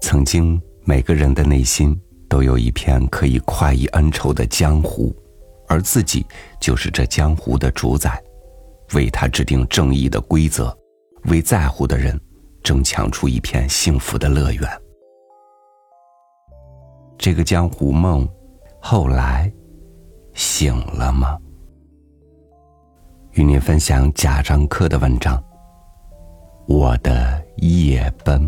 曾经，每个人的内心都有一片可以快意恩仇的江湖，而自己就是这江湖的主宰，为他制定正义的规则，为在乎的人争抢出一片幸福的乐园。这个江湖梦，后来醒了吗？与您分享贾樟柯的文章《我的夜奔》。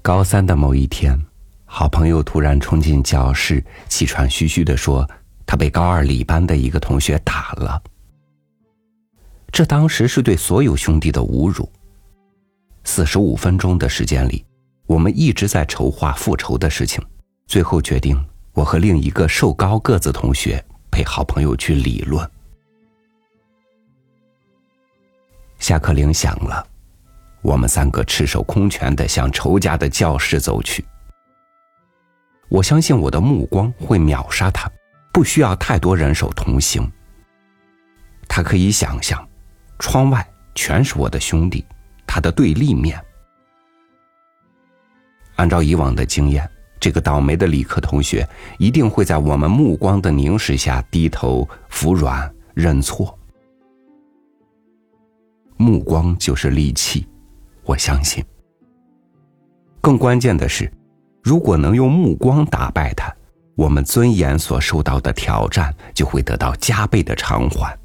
高三的某一天，好朋友突然冲进教室，气喘吁吁的说：“他被高二理班的一个同学打了。”这当时是对所有兄弟的侮辱。四十五分钟的时间里，我们一直在筹划复仇的事情，最后决定我和另一个瘦高个子同学陪好朋友去理论。下课铃响了。我们三个赤手空拳的向仇家的教室走去。我相信我的目光会秒杀他，不需要太多人手同行。他可以想象，窗外全是我的兄弟，他的对立面。按照以往的经验，这个倒霉的理科同学一定会在我们目光的凝视下低头服软认错。目光就是利器。我相信，更关键的是，如果能用目光打败他，我们尊严所受到的挑战就会得到加倍的偿还。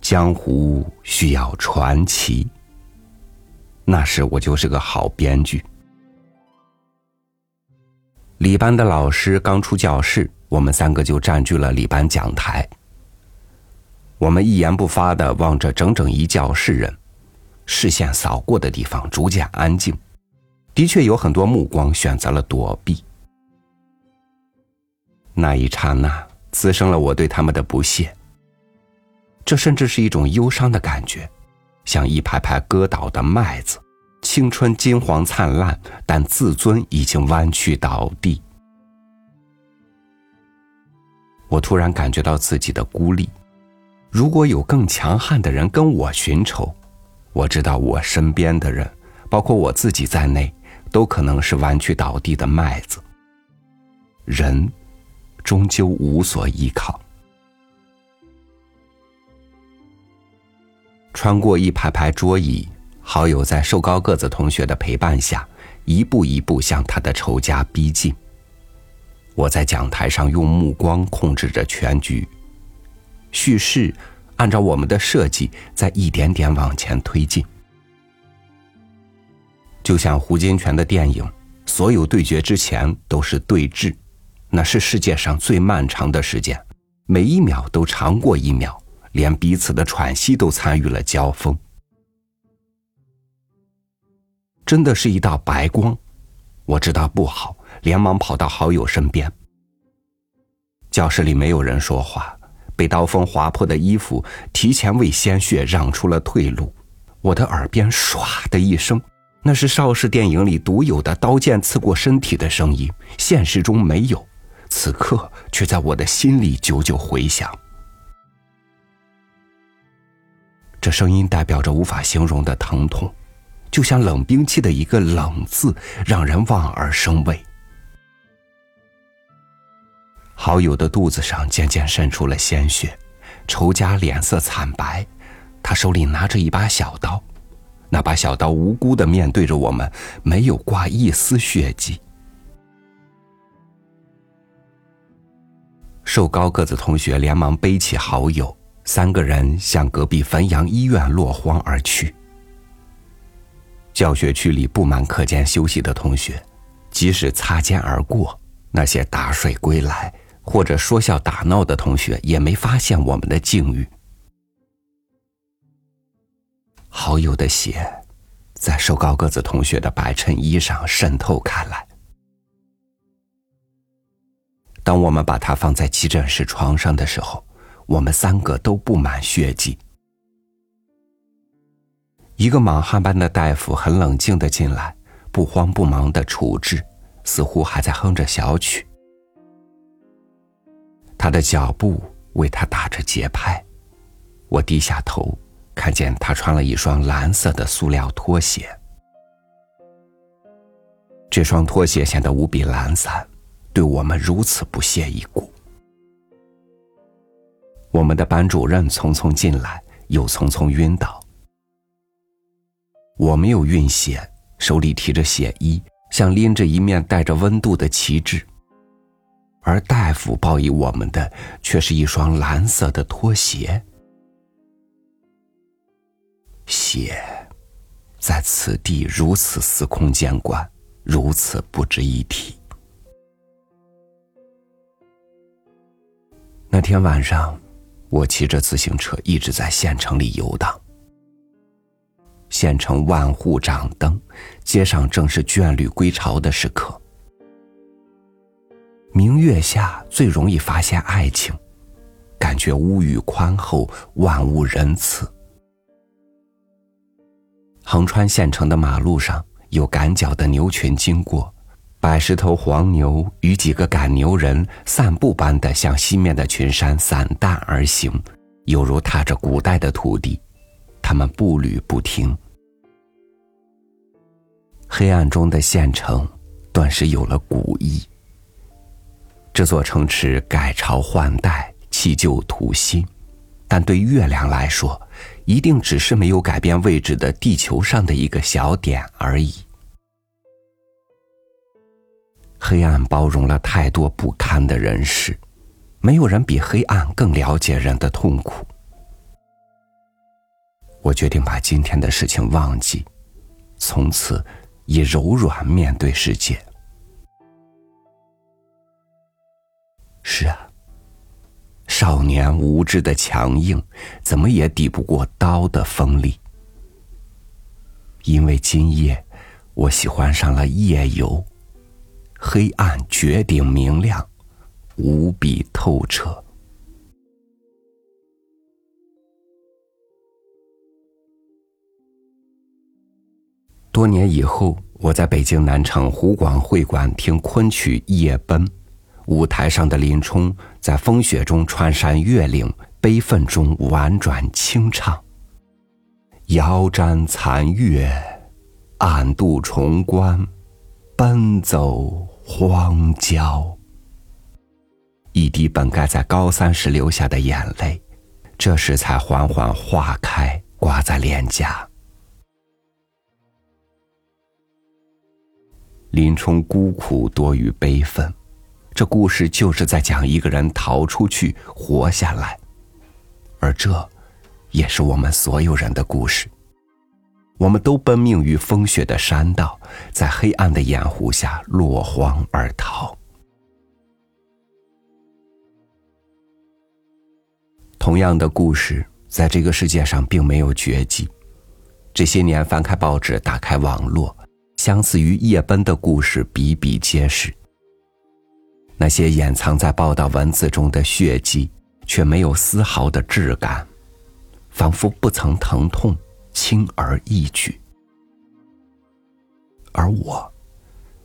江湖需要传奇，那时我就是个好编剧。李班的老师刚出教室，我们三个就占据了李班讲台。我们一言不发的望着整整一教室人。视线扫过的地方逐渐安静，的确有很多目光选择了躲避。那一刹那，滋生了我对他们的不屑。这甚至是一种忧伤的感觉，像一排排割倒的麦子，青春金黄灿烂，但自尊已经弯曲倒地。我突然感觉到自己的孤立，如果有更强悍的人跟我寻仇。我知道，我身边的人，包括我自己在内，都可能是弯曲倒地的麦子。人，终究无所依靠。穿过一排排桌椅，好友在瘦高个子同学的陪伴下，一步一步向他的仇家逼近。我在讲台上用目光控制着全局，叙事。按照我们的设计，在一点点往前推进，就像胡金铨的电影，所有对决之前都是对峙，那是世界上最漫长的时间，每一秒都长过一秒，连彼此的喘息都参与了交锋，真的是一道白光。我知道不好，连忙跑到好友身边。教室里没有人说话。被刀锋划破的衣服提前为鲜血让出了退路，我的耳边唰的一声，那是邵氏电影里独有的刀剑刺过身体的声音，现实中没有，此刻却在我的心里久久回响。这声音代表着无法形容的疼痛，就像冷兵器的一个“冷”字，让人望而生畏。好友的肚子上渐渐渗出了鲜血，仇家脸色惨白，他手里拿着一把小刀，那把小刀无辜的面对着我们，没有挂一丝血迹。瘦高个子同学连忙背起好友，三个人向隔壁汾阳医院落荒而去。教学区里布满课间休息的同学，即使擦肩而过，那些打水归来。或者说笑打闹的同学也没发现我们的境遇。好友的血，在瘦高个子同学的白衬衣上渗透开来。当我们把它放在急诊室床上的时候，我们三个都布满血迹。一个莽汉般的大夫很冷静的进来，不慌不忙的处置，似乎还在哼着小曲。他的脚步为他打着节拍。我低下头，看见他穿了一双蓝色的塑料拖鞋。这双拖鞋显得无比懒散，对我们如此不屑一顾。我们的班主任匆匆进来，又匆匆晕倒。我没有运血，手里提着血衣，像拎着一面带着温度的旗帜。而大夫报以我们的，却是一双蓝色的拖鞋。血，在此地如此司空见惯，如此不值一提。那天晚上。我骑着自行车一直在县城里游荡。县城万户掌灯，街上正是眷侣归巢的时刻。明月下最容易发现爱情，感觉屋宇宽厚，万物仁慈。横穿县城的马路上，有赶脚的牛群经过。百十头黄牛与几个赶牛人散步般的向西面的群山散淡而行，犹如踏着古代的土地。他们步履不停。黑暗中的县城，顿时有了古意。这座城池改朝换代，弃旧图新，但对月亮来说，一定只是没有改变位置的地球上的一个小点而已。黑暗包容了太多不堪的人事，没有人比黑暗更了解人的痛苦。我决定把今天的事情忘记，从此以柔软面对世界。是啊，少年无知的强硬，怎么也抵不过刀的锋利。因为今夜，我喜欢上了夜游。黑暗绝顶明亮，无比透彻。多年以后，我在北京南城湖广会馆听昆曲《夜奔》，舞台上的林冲在风雪中穿山越岭，悲愤中婉转清唱：“遥瞻残月，暗度重关，奔走。”荒郊，一滴本该在高三时流下的眼泪，这时才缓缓化开，挂在脸颊。林冲孤苦多于悲愤，这故事就是在讲一个人逃出去，活下来，而这，也是我们所有人的故事。我们都奔命于风雪的山道，在黑暗的掩护下落荒而逃。同样的故事，在这个世界上并没有绝迹。这些年，翻开报纸，打开网络，相似于夜奔的故事比比皆是。那些掩藏在报道文字中的血迹，却没有丝毫的质感，仿佛不曾疼痛。轻而易举，而我，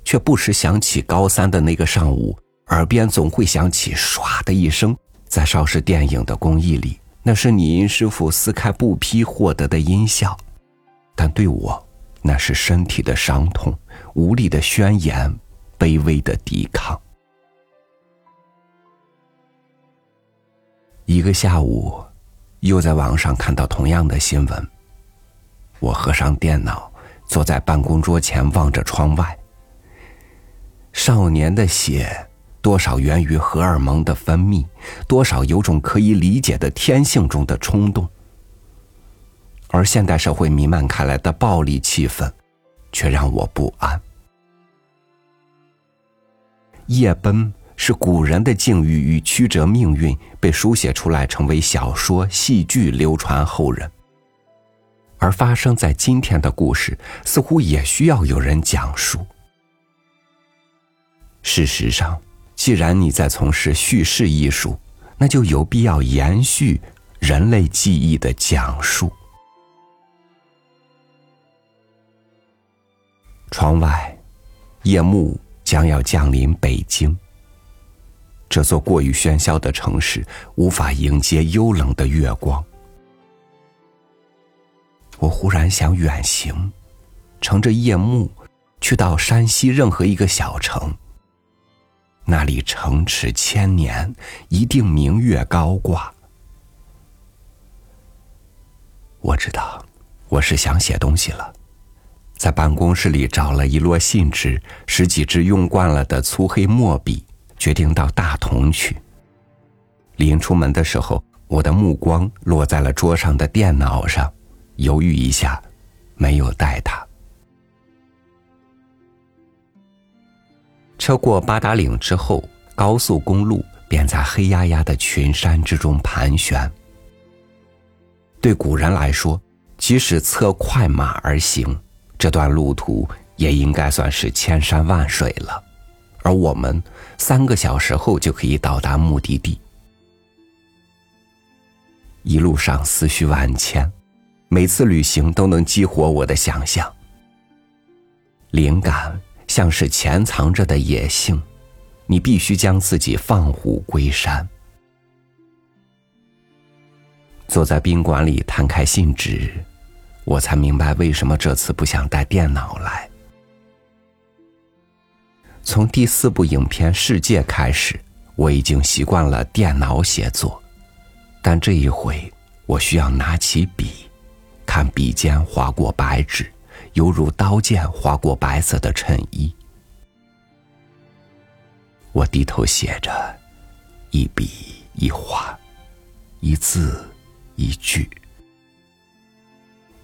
却不时想起高三的那个上午，耳边总会响起“唰”的一声，在邵氏电影的工艺里，那是拟音师傅撕开布匹获得的音效，但对我，那是身体的伤痛，无力的宣言，卑微的抵抗。一个下午，又在网上看到同样的新闻。我合上电脑，坐在办公桌前，望着窗外。少年的血，多少源于荷尔蒙的分泌，多少有种可以理解的天性中的冲动。而现代社会弥漫开来的暴力气氛，却让我不安。夜奔是古人的境遇与曲折命运，被书写出来，成为小说、戏剧，流传后人。而发生在今天的故事，似乎也需要有人讲述。事实上，既然你在从事叙事艺术，那就有必要延续人类记忆的讲述。窗外，夜幕将要降临北京。这座过于喧嚣的城市无法迎接幽冷的月光。我忽然想远行，乘着夜幕，去到山西任何一个小城。那里城池千年，一定明月高挂。我知道，我是想写东西了，在办公室里找了一摞信纸，十几支用惯了的粗黑墨笔，决定到大同去。临出门的时候，我的目光落在了桌上的电脑上。犹豫一下，没有带它。车过八达岭之后，高速公路便在黑压压的群山之中盘旋。对古人来说，即使策快马而行，这段路途也应该算是千山万水了。而我们三个小时后就可以到达目的地。一路上思绪万千。每次旅行都能激活我的想象，灵感像是潜藏着的野性，你必须将自己放虎归山。坐在宾馆里摊开信纸，我才明白为什么这次不想带电脑来。从第四部影片《世界》开始，我已经习惯了电脑写作，但这一回我需要拿起笔。看笔尖划过白纸，犹如刀剑划过白色的衬衣。我低头写着，一笔一画，一字一句。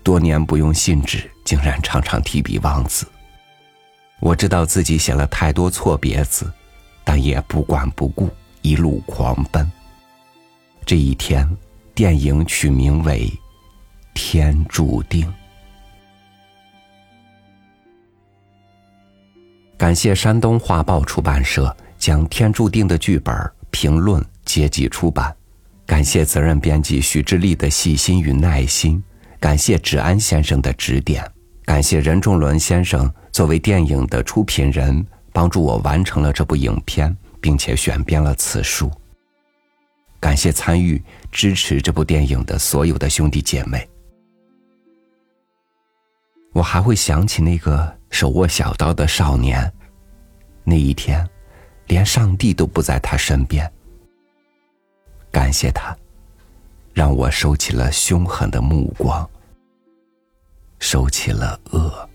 多年不用信纸，竟然常常提笔忘字。我知道自己写了太多错别字，但也不管不顾，一路狂奔。这一天，电影取名为。天注定。感谢山东画报出版社将《天注定》的剧本评论结集出版，感谢责任编辑徐志立的细心与耐心，感谢芷安先生的指点，感谢任仲伦先生作为电影的出品人帮助我完成了这部影片，并且选编了此书。感谢参与支持这部电影的所有的兄弟姐妹。我还会想起那个手握小刀的少年，那一天，连上帝都不在他身边。感谢他，让我收起了凶狠的目光，收起了恶。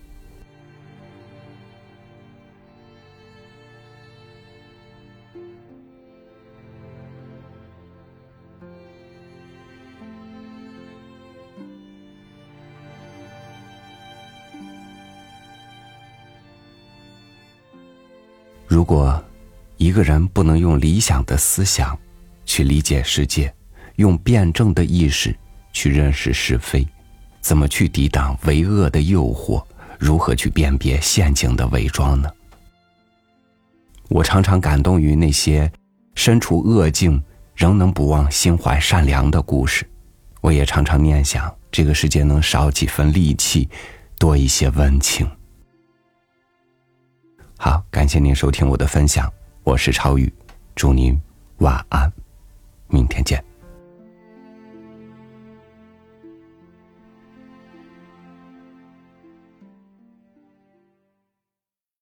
如果一个人不能用理想的思想去理解世界，用辩证的意识去认识是非，怎么去抵挡为恶的诱惑？如何去辨别陷阱的伪装呢？我常常感动于那些身处恶境仍能不忘心怀善良的故事。我也常常念想，这个世界能少几分戾气，多一些温情。好，感谢您收听我的分享，我是超宇，祝您晚安，明天见。